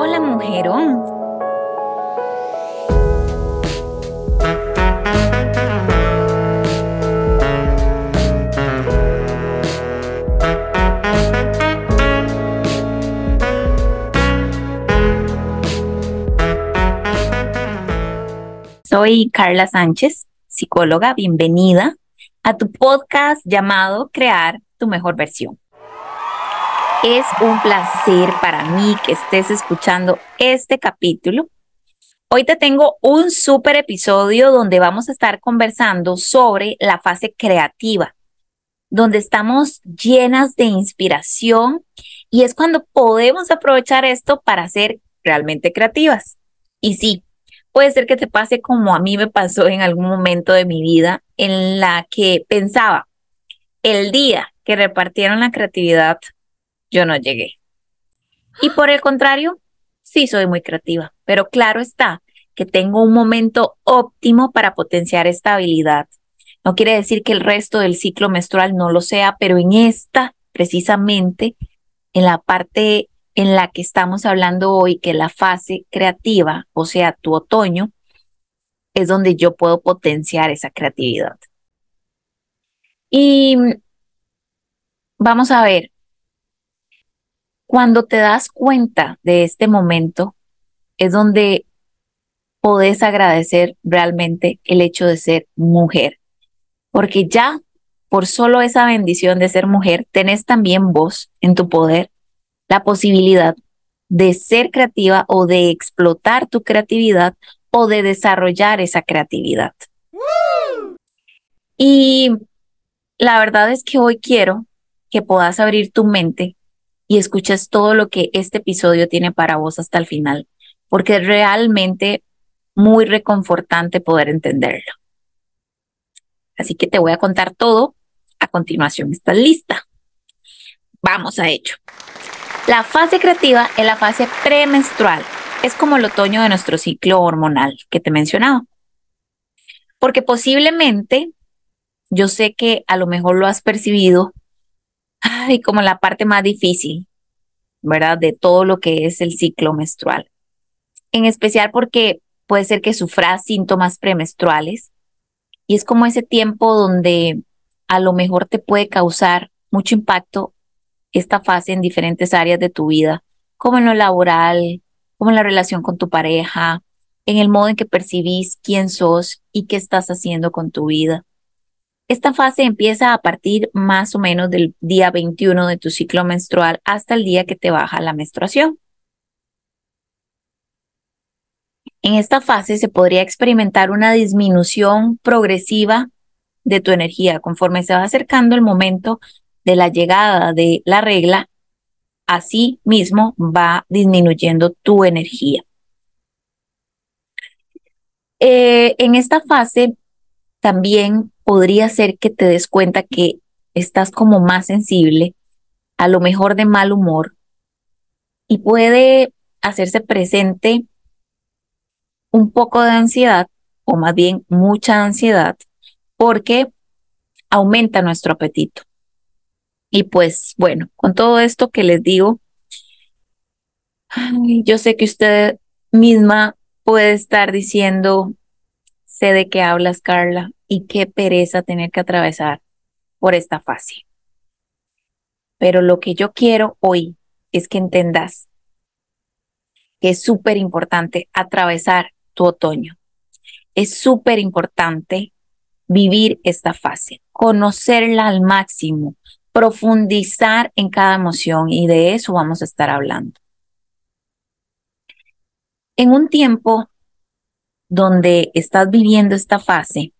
Hola, mujerón. Soy Carla Sánchez, psicóloga. Bienvenida a tu podcast llamado Crear tu mejor versión. Es un placer para mí que estés escuchando este capítulo. Hoy te tengo un súper episodio donde vamos a estar conversando sobre la fase creativa, donde estamos llenas de inspiración y es cuando podemos aprovechar esto para ser realmente creativas. Y sí, puede ser que te pase como a mí me pasó en algún momento de mi vida en la que pensaba, el día que repartieron la creatividad yo no llegué. Y por el contrario, sí soy muy creativa, pero claro está que tengo un momento óptimo para potenciar esta habilidad. No quiere decir que el resto del ciclo menstrual no lo sea, pero en esta, precisamente, en la parte en la que estamos hablando hoy, que la fase creativa, o sea, tu otoño, es donde yo puedo potenciar esa creatividad. Y vamos a ver, cuando te das cuenta de este momento, es donde podés agradecer realmente el hecho de ser mujer, porque ya por solo esa bendición de ser mujer, tenés también vos en tu poder la posibilidad de ser creativa o de explotar tu creatividad o de desarrollar esa creatividad. Y la verdad es que hoy quiero que puedas abrir tu mente y escuches todo lo que este episodio tiene para vos hasta el final, porque es realmente muy reconfortante poder entenderlo. Así que te voy a contar todo a continuación. ¿Estás lista? Vamos a ello. La fase creativa es la fase premenstrual. Es como el otoño de nuestro ciclo hormonal que te mencionaba. Porque posiblemente, yo sé que a lo mejor lo has percibido ay, como la parte más difícil, ¿verdad? De todo lo que es el ciclo menstrual. En especial porque puede ser que sufras síntomas premenstruales y es como ese tiempo donde a lo mejor te puede causar mucho impacto esta fase en diferentes áreas de tu vida, como en lo laboral, como en la relación con tu pareja, en el modo en que percibís quién sos y qué estás haciendo con tu vida. Esta fase empieza a partir más o menos del día 21 de tu ciclo menstrual hasta el día que te baja la menstruación. En esta fase se podría experimentar una disminución progresiva de tu energía conforme se va acercando el momento de la llegada de la regla. Así mismo va disminuyendo tu energía. Eh, en esta fase también podría ser que te des cuenta que estás como más sensible, a lo mejor de mal humor, y puede hacerse presente un poco de ansiedad, o más bien mucha ansiedad, porque aumenta nuestro apetito. Y pues bueno, con todo esto que les digo, yo sé que usted misma puede estar diciendo, sé de qué hablas, Carla, y qué pereza tener que atravesar por esta fase. Pero lo que yo quiero hoy es que entendas que es súper importante atravesar tu otoño. Es súper importante vivir esta fase, conocerla al máximo, profundizar en cada emoción y de eso vamos a estar hablando. En un tiempo donde estás viviendo esta fase,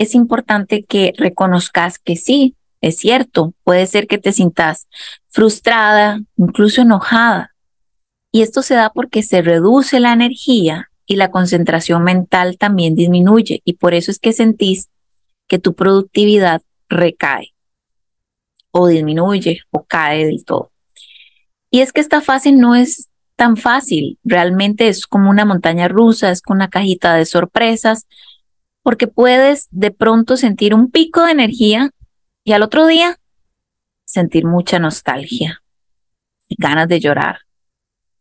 es importante que reconozcas que sí, es cierto, puede ser que te sientas frustrada, incluso enojada. Y esto se da porque se reduce la energía y la concentración mental también disminuye y por eso es que sentís que tu productividad recae o disminuye o cae del todo. Y es que esta fase no es tan fácil, realmente es como una montaña rusa, es con una cajita de sorpresas, porque puedes de pronto sentir un pico de energía y al otro día sentir mucha nostalgia y ganas de llorar.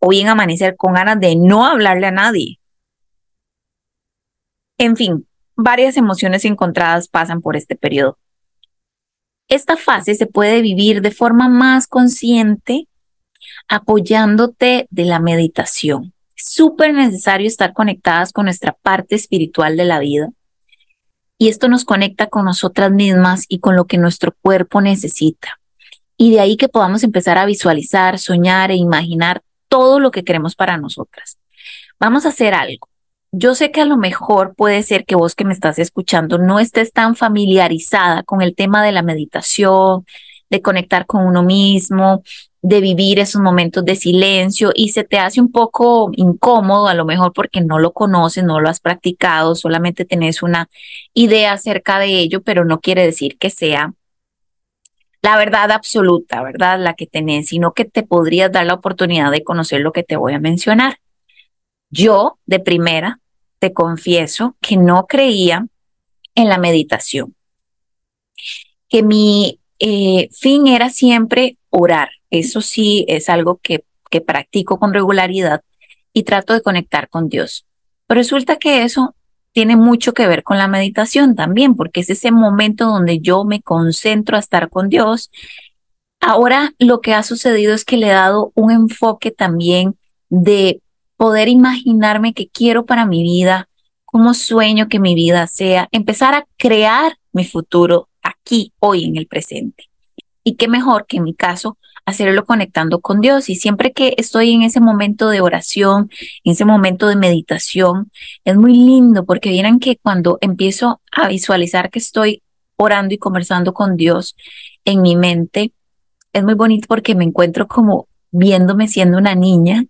o bien amanecer con ganas de no hablarle a nadie. En fin, varias emociones encontradas pasan por este periodo. Esta fase se puede vivir de forma más consciente apoyándote de la meditación. Súper necesario estar conectadas con nuestra parte espiritual de la vida. Y esto nos conecta con nosotras mismas y con lo que nuestro cuerpo necesita. Y de ahí que podamos empezar a visualizar, soñar e imaginar todo lo que queremos para nosotras. Vamos a hacer algo. Yo sé que a lo mejor puede ser que vos que me estás escuchando no estés tan familiarizada con el tema de la meditación, de conectar con uno mismo, de vivir esos momentos de silencio y se te hace un poco incómodo, a lo mejor porque no lo conoces, no lo has practicado, solamente tenés una idea acerca de ello, pero no quiere decir que sea la verdad absoluta, ¿verdad? La que tenés, sino que te podrías dar la oportunidad de conocer lo que te voy a mencionar. Yo, de primera, te confieso que no creía en la meditación, que mi eh, fin era siempre orar. Eso sí es algo que, que practico con regularidad y trato de conectar con Dios. Pero resulta que eso tiene mucho que ver con la meditación también, porque es ese momento donde yo me concentro a estar con Dios. Ahora lo que ha sucedido es que le he dado un enfoque también de poder imaginarme qué quiero para mi vida, cómo sueño que mi vida sea, empezar a crear mi futuro aquí, hoy, en el presente. Y qué mejor que en mi caso hacerlo conectando con Dios. Y siempre que estoy en ese momento de oración, en ese momento de meditación, es muy lindo porque vieran que cuando empiezo a visualizar que estoy orando y conversando con Dios en mi mente, es muy bonito porque me encuentro como viéndome siendo una niña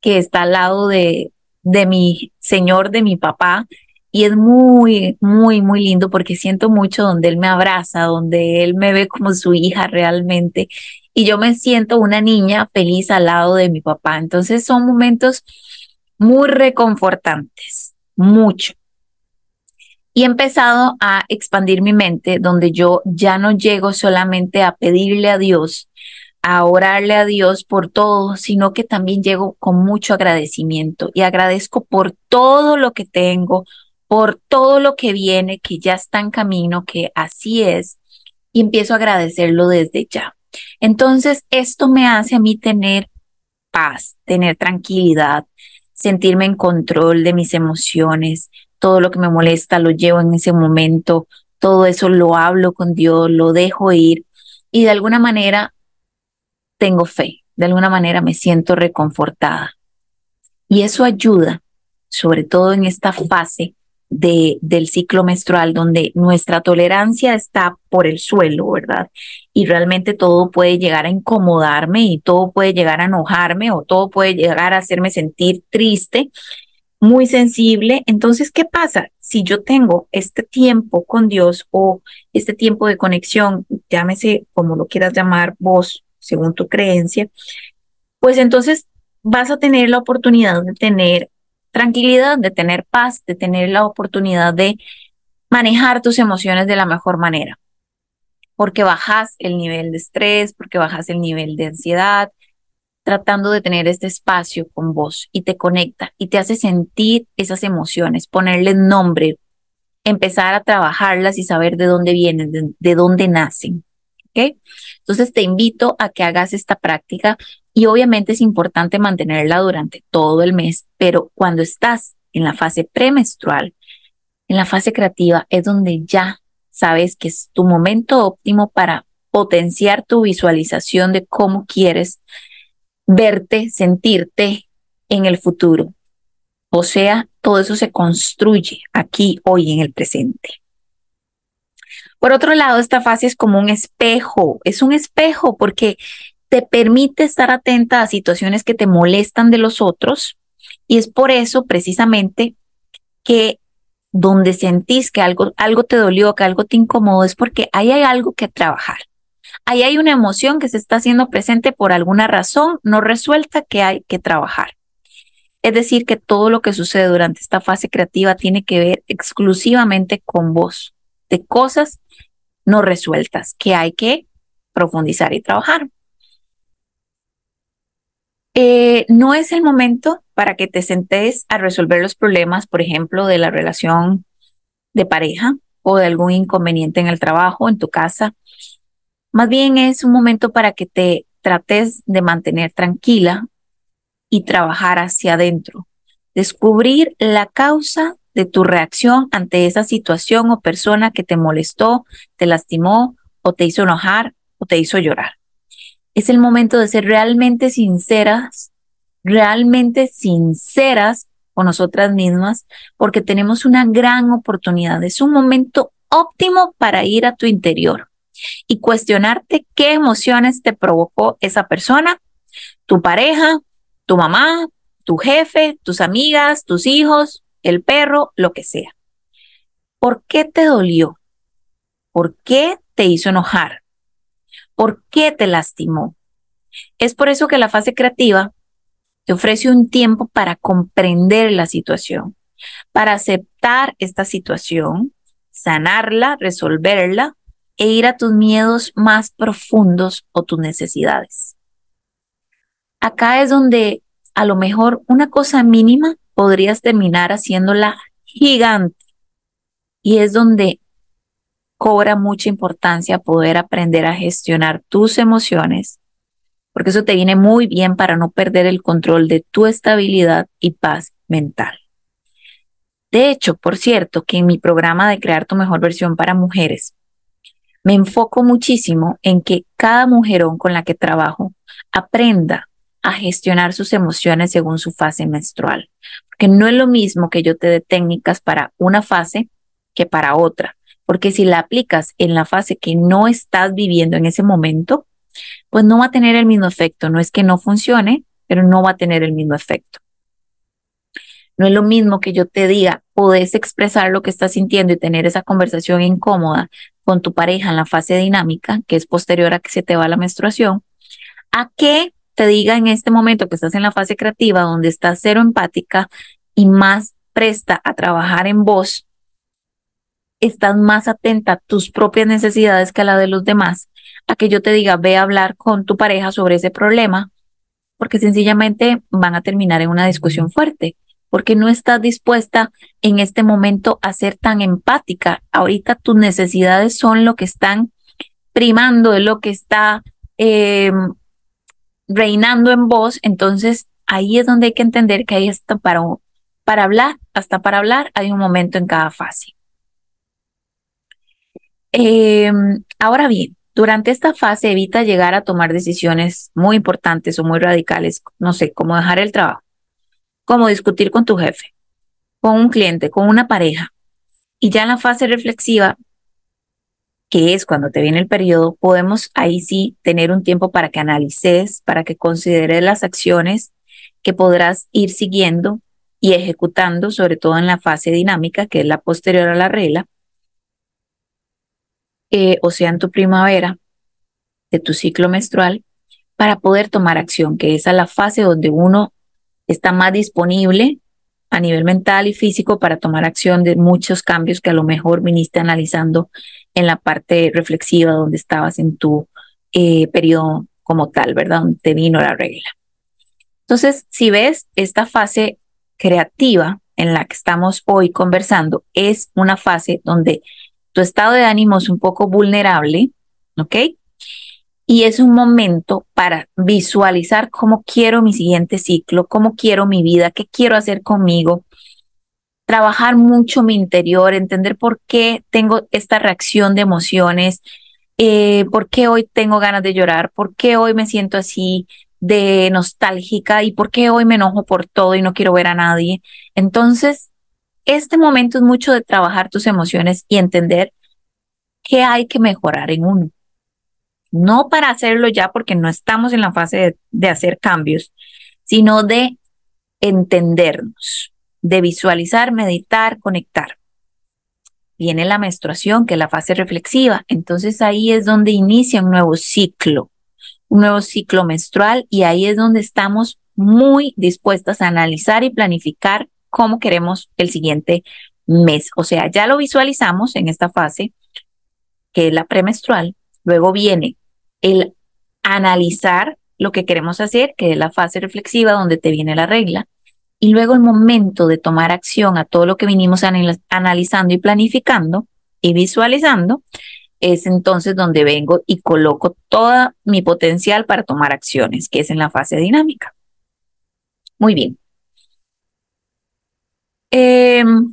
que está al lado de, de mi Señor, de mi papá, y es muy, muy, muy lindo porque siento mucho donde él me abraza, donde él me ve como su hija realmente y yo me siento una niña feliz al lado de mi papá. Entonces son momentos muy reconfortantes, mucho. Y he empezado a expandir mi mente donde yo ya no llego solamente a pedirle a Dios, a orarle a Dios por todo, sino que también llego con mucho agradecimiento y agradezco por todo lo que tengo, por todo lo que viene, que ya está en camino, que así es, y empiezo a agradecerlo desde ya. Entonces, esto me hace a mí tener paz, tener tranquilidad, sentirme en control de mis emociones, todo lo que me molesta lo llevo en ese momento, todo eso lo hablo con Dios, lo dejo ir y de alguna manera tengo fe, de alguna manera me siento reconfortada. Y eso ayuda, sobre todo en esta fase de, del ciclo menstrual, donde nuestra tolerancia está por el suelo, ¿verdad? Y realmente todo puede llegar a incomodarme y todo puede llegar a enojarme o todo puede llegar a hacerme sentir triste, muy sensible. Entonces, ¿qué pasa? Si yo tengo este tiempo con Dios o este tiempo de conexión, llámese como lo quieras llamar vos, según tu creencia, pues entonces vas a tener la oportunidad de tener tranquilidad, de tener paz, de tener la oportunidad de manejar tus emociones de la mejor manera. Porque bajas el nivel de estrés, porque bajas el nivel de ansiedad, tratando de tener este espacio con vos y te conecta y te hace sentir esas emociones, ponerles nombre, empezar a trabajarlas y saber de dónde vienen, de, de dónde nacen. ¿Ok? Entonces te invito a que hagas esta práctica y obviamente es importante mantenerla durante todo el mes, pero cuando estás en la fase premenstrual, en la fase creativa, es donde ya sabes que es tu momento óptimo para potenciar tu visualización de cómo quieres verte, sentirte en el futuro. O sea, todo eso se construye aquí, hoy, en el presente. Por otro lado, esta fase es como un espejo, es un espejo porque te permite estar atenta a situaciones que te molestan de los otros y es por eso precisamente que donde sentís que algo, algo te dolió, que algo te incomodó, es porque ahí hay algo que trabajar. Ahí hay una emoción que se está haciendo presente por alguna razón no resuelta que hay que trabajar. Es decir, que todo lo que sucede durante esta fase creativa tiene que ver exclusivamente con vos, de cosas no resueltas que hay que profundizar y trabajar. Eh, no es el momento para que te sentes a resolver los problemas, por ejemplo, de la relación de pareja o de algún inconveniente en el trabajo, en tu casa. Más bien es un momento para que te trates de mantener tranquila y trabajar hacia adentro. Descubrir la causa de tu reacción ante esa situación o persona que te molestó, te lastimó o te hizo enojar o te hizo llorar. Es el momento de ser realmente sinceras, realmente sinceras con nosotras mismas, porque tenemos una gran oportunidad. Es un momento óptimo para ir a tu interior y cuestionarte qué emociones te provocó esa persona, tu pareja, tu mamá, tu jefe, tus amigas, tus hijos, el perro, lo que sea. ¿Por qué te dolió? ¿Por qué te hizo enojar? ¿Por qué te lastimó? Es por eso que la fase creativa te ofrece un tiempo para comprender la situación, para aceptar esta situación, sanarla, resolverla e ir a tus miedos más profundos o tus necesidades. Acá es donde a lo mejor una cosa mínima podrías terminar haciéndola gigante. Y es donde cobra mucha importancia poder aprender a gestionar tus emociones, porque eso te viene muy bien para no perder el control de tu estabilidad y paz mental. De hecho, por cierto, que en mi programa de Crear tu mejor versión para mujeres, me enfoco muchísimo en que cada mujerón con la que trabajo aprenda a gestionar sus emociones según su fase menstrual. Porque no es lo mismo que yo te dé técnicas para una fase que para otra. Porque si la aplicas en la fase que no estás viviendo en ese momento, pues no va a tener el mismo efecto. No es que no funcione, pero no va a tener el mismo efecto. No es lo mismo que yo te diga, puedes expresar lo que estás sintiendo y tener esa conversación incómoda con tu pareja en la fase dinámica, que es posterior a que se te va la menstruación, a que te diga en este momento que estás en la fase creativa, donde estás cero empática y más presta a trabajar en vos, estás más atenta a tus propias necesidades que a la de los demás, a que yo te diga, ve a hablar con tu pareja sobre ese problema, porque sencillamente van a terminar en una discusión fuerte, porque no estás dispuesta en este momento a ser tan empática. Ahorita tus necesidades son lo que están primando, es lo que está eh, reinando en voz, entonces ahí es donde hay que entender que hay hasta para, para hablar, hasta para hablar hay un momento en cada fase. Em, ahora bien, durante esta fase evita llegar a tomar decisiones muy importantes o muy radicales, no sé, como dejar el trabajo, como discutir con tu jefe, con un cliente, con una pareja. Y ya en la fase reflexiva, que es cuando te viene el periodo, podemos ahí sí tener un tiempo para que analices, para que consideres las acciones que podrás ir siguiendo y ejecutando, sobre todo en la fase dinámica, que es la posterior a la regla, eh, o sea, en tu primavera de tu ciclo menstrual, para poder tomar acción, que esa es la fase donde uno está más disponible a nivel mental y físico para tomar acción de muchos cambios que a lo mejor viniste analizando en la parte reflexiva donde estabas en tu eh, periodo como tal, ¿verdad? Donde te vino la regla. Entonces, si ves esta fase creativa en la que estamos hoy conversando, es una fase donde tu estado de ánimo es un poco vulnerable, ¿ok? Y es un momento para visualizar cómo quiero mi siguiente ciclo, cómo quiero mi vida, qué quiero hacer conmigo, trabajar mucho mi interior, entender por qué tengo esta reacción de emociones, eh, por qué hoy tengo ganas de llorar, por qué hoy me siento así de nostálgica y por qué hoy me enojo por todo y no quiero ver a nadie. Entonces, este momento es mucho de trabajar tus emociones y entender qué hay que mejorar en uno. No para hacerlo ya porque no estamos en la fase de hacer cambios, sino de entendernos de visualizar, meditar, conectar. Viene la menstruación, que es la fase reflexiva. Entonces ahí es donde inicia un nuevo ciclo, un nuevo ciclo menstrual y ahí es donde estamos muy dispuestas a analizar y planificar cómo queremos el siguiente mes. O sea, ya lo visualizamos en esta fase, que es la premenstrual. Luego viene el analizar lo que queremos hacer, que es la fase reflexiva donde te viene la regla, y luego el momento de tomar acción a todo lo que vinimos analizando y planificando y visualizando, es entonces donde vengo y coloco todo mi potencial para tomar acciones, que es en la fase dinámica. Muy bien. Em,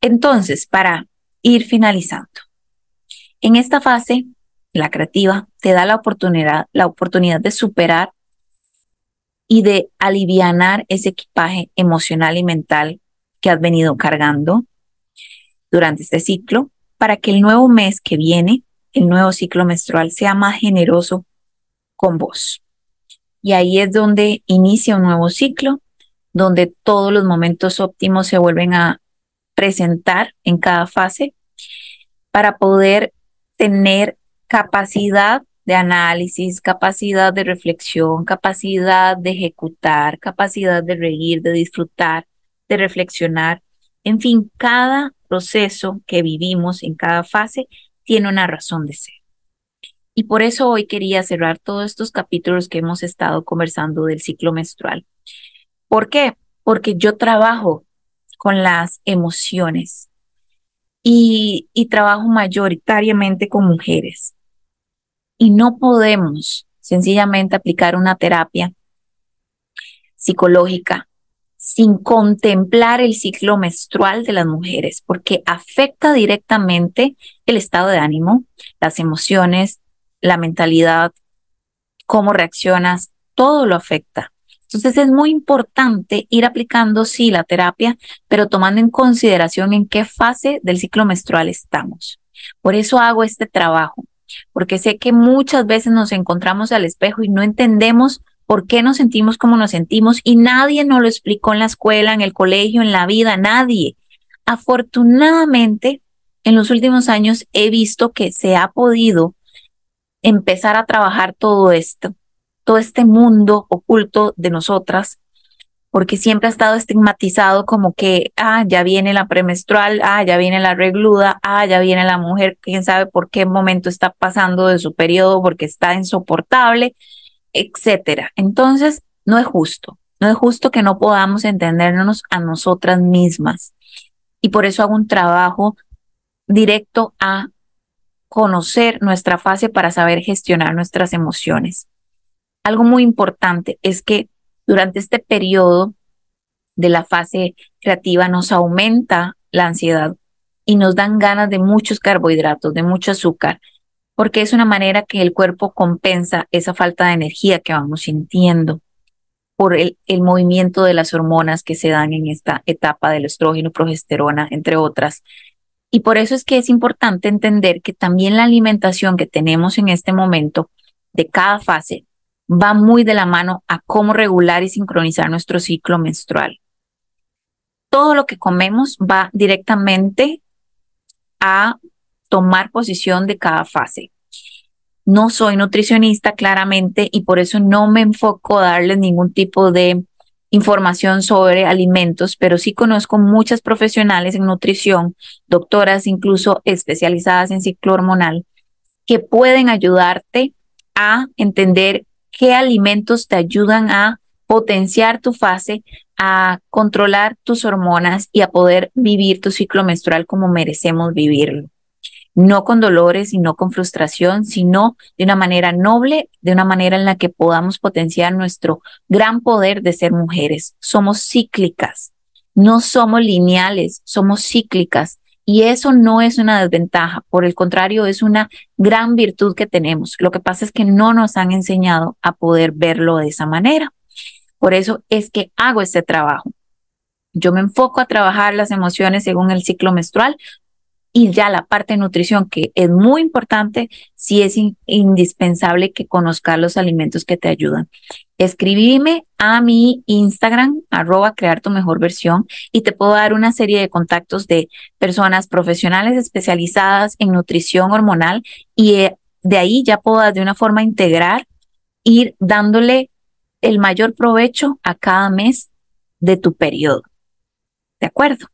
entonces, para ir finalizando, en esta fase, la creativa te da la oportunidad, la oportunidad de superar y de alivianar ese equipaje emocional y mental que has venido cargando durante este ciclo para que el nuevo mes que viene, el nuevo ciclo menstrual, sea más generoso con vos. Y ahí es donde inicia un nuevo ciclo, donde todos los momentos óptimos se vuelven a presentar en cada fase para poder tener capacidad de análisis, capacidad de reflexión, capacidad de ejecutar, capacidad de reír, de disfrutar, de reflexionar. En fin, cada proceso que vivimos en cada fase tiene una razón de ser. Y por eso hoy quería cerrar todos estos capítulos que hemos estado conversando del ciclo menstrual. ¿Por qué? Porque yo trabajo con las emociones y, y trabajo mayoritariamente con mujeres. Y no podemos sencillamente aplicar una terapia psicológica sin contemplar el ciclo menstrual de las mujeres, porque afecta directamente el estado de ánimo, las emociones, la mentalidad, cómo reaccionas, todo lo afecta. Entonces es muy importante ir aplicando, sí, la terapia, pero tomando en consideración en qué fase del ciclo menstrual estamos. Por eso hago este trabajo, porque sé que muchas veces nos encontramos al espejo y no entendemos por qué nos sentimos como nos sentimos y nadie nos lo explicó en la escuela, en el colegio, en la vida, nadie. Afortunadamente, en los últimos años he visto que se ha podido empezar a trabajar todo esto, todo este mundo oculto de nosotras, porque siempre ha estado estigmatizado como que, ah, ya viene la premenstrual, ah, ya viene la regluda, ah, ya viene la mujer, quién sabe por qué momento está pasando de su periodo, porque está insoportable etcétera. Entonces, no es justo. No es justo que no podamos entendernos a nosotras mismas. Y por eso hago un trabajo directo a conocer nuestra fase para saber gestionar nuestras emociones. Algo muy importante es que durante este periodo de la fase creativa nos aumenta la ansiedad y nos dan ganas de muchos carbohidratos, de mucho azúcar porque es una manera que el cuerpo compensa esa falta de energía que vamos sintiendo por el, el, movimiento de las hormonas que se dan en esta etapa del estrógeno, progesterona, entre otras. Y por eso es que es importante entender que también la alimentación que tenemos en este momento de cada fase va muy de la mano a cómo regular y sincronizar nuestro ciclo menstrual. Todo lo que comemos va directamente a tomar posición de cada fase. No soy nutricionista claramente y por eso no me enfoco a darles ningún tipo de información sobre alimentos, pero sí conozco muchas profesionales en nutrición, doctoras incluso especializadas en ciclo hormonal, que pueden ayudarte a entender qué alimentos te ayudan a potenciar tu fase, a controlar tus hormonas y a poder vivir tu ciclo menstrual como merecemos vivirlo no con dolores y no con frustración, sino de una manera noble, de una manera en la que podamos potenciar nuestro gran poder de ser mujeres. Somos cíclicas, no somos lineales, somos cíclicas. Y eso no es una desventaja, por el contrario, es una gran virtud que tenemos. Lo que pasa es que no nos han enseñado a poder verlo de esa manera. Por eso es que hago este trabajo. Yo me enfoco a trabajar las emociones según el ciclo menstrual, y ya la parte de nutrición, que es muy importante, sí es indispensable que conozcas los alimentos que te ayudan. Escribime a mi Instagram, arroba crear tu mejor versión, y te puedo dar una serie de contactos de personas profesionales especializadas en nutrición hormonal y eh, de ahí ya puedo de una forma integral ir dándole el mayor provecho a cada mes de tu periodo. ¿De acuerdo?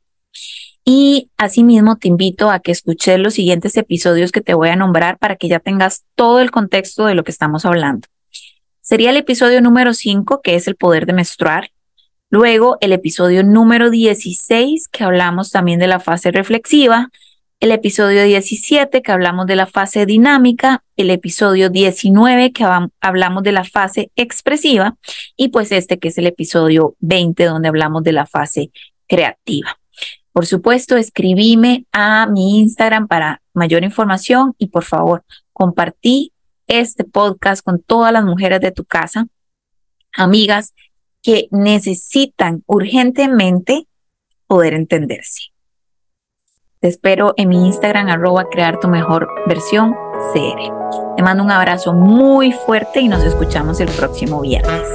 Y asimismo te invito a que escuches los siguientes episodios que te voy a nombrar para que ya tengas todo el contexto de lo que estamos hablando. sería el episodio número 5, que es el poder de menstruar. Luego el episodio número 16, que hablamos también de la fase reflexiva. El episodio 17, que hablamos de la fase dinámica. El episodio 19, que hablamos de la fase expresiva. Y pues este, que es el episodio 20, donde hablamos de la fase creativa. Por supuesto, escribime a mi Instagram para mayor información y por favor, compartí este podcast con todas las mujeres de tu casa, amigas que necesitan urgentemente poder entenderse. Te espero en mi Instagram, arroba crear tu mejor versión CR. Te mando un abrazo muy fuerte y nos escuchamos el próximo viernes.